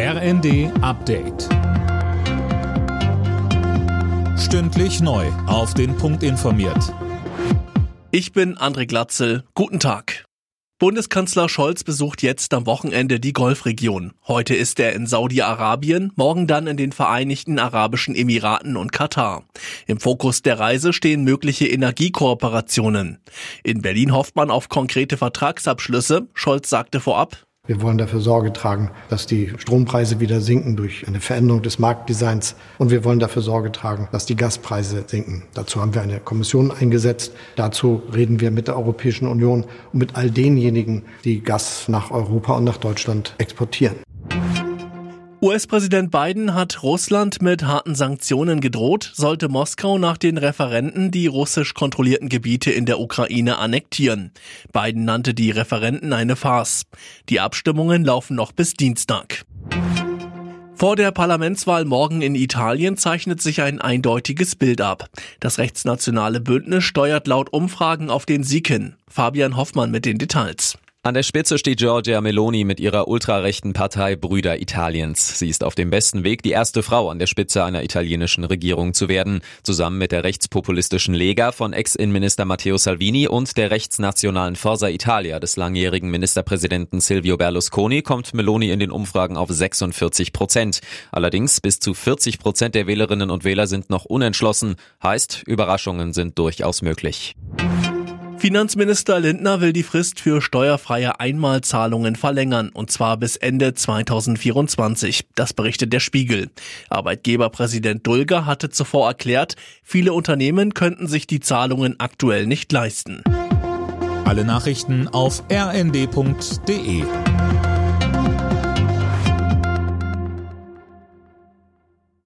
RND Update. Stündlich neu. Auf den Punkt informiert. Ich bin André Glatzel. Guten Tag. Bundeskanzler Scholz besucht jetzt am Wochenende die Golfregion. Heute ist er in Saudi-Arabien, morgen dann in den Vereinigten Arabischen Emiraten und Katar. Im Fokus der Reise stehen mögliche Energiekooperationen. In Berlin hofft man auf konkrete Vertragsabschlüsse. Scholz sagte vorab, wir wollen dafür Sorge tragen, dass die Strompreise wieder sinken durch eine Veränderung des Marktdesigns. Und wir wollen dafür Sorge tragen, dass die Gaspreise sinken. Dazu haben wir eine Kommission eingesetzt. Dazu reden wir mit der Europäischen Union und mit all denjenigen, die Gas nach Europa und nach Deutschland exportieren. US-Präsident Biden hat Russland mit harten Sanktionen gedroht, sollte Moskau nach den Referenten die russisch kontrollierten Gebiete in der Ukraine annektieren. Biden nannte die Referenten eine Farce. Die Abstimmungen laufen noch bis Dienstag. Vor der Parlamentswahl morgen in Italien zeichnet sich ein eindeutiges Bild ab. Das rechtsnationale Bündnis steuert laut Umfragen auf den Sieg hin. Fabian Hoffmann mit den Details. An der Spitze steht Giorgia Meloni mit ihrer ultrarechten Partei Brüder Italiens. Sie ist auf dem besten Weg, die erste Frau an der Spitze einer italienischen Regierung zu werden. Zusammen mit der rechtspopulistischen Lega von Ex-Innenminister Matteo Salvini und der rechtsnationalen Forza Italia des langjährigen Ministerpräsidenten Silvio Berlusconi kommt Meloni in den Umfragen auf 46 Prozent. Allerdings bis zu 40 Prozent der Wählerinnen und Wähler sind noch unentschlossen. Heißt, Überraschungen sind durchaus möglich. Finanzminister Lindner will die Frist für steuerfreie Einmalzahlungen verlängern, und zwar bis Ende 2024. Das berichtet der Spiegel. Arbeitgeberpräsident Dulger hatte zuvor erklärt, viele Unternehmen könnten sich die Zahlungen aktuell nicht leisten. Alle Nachrichten auf rnd.de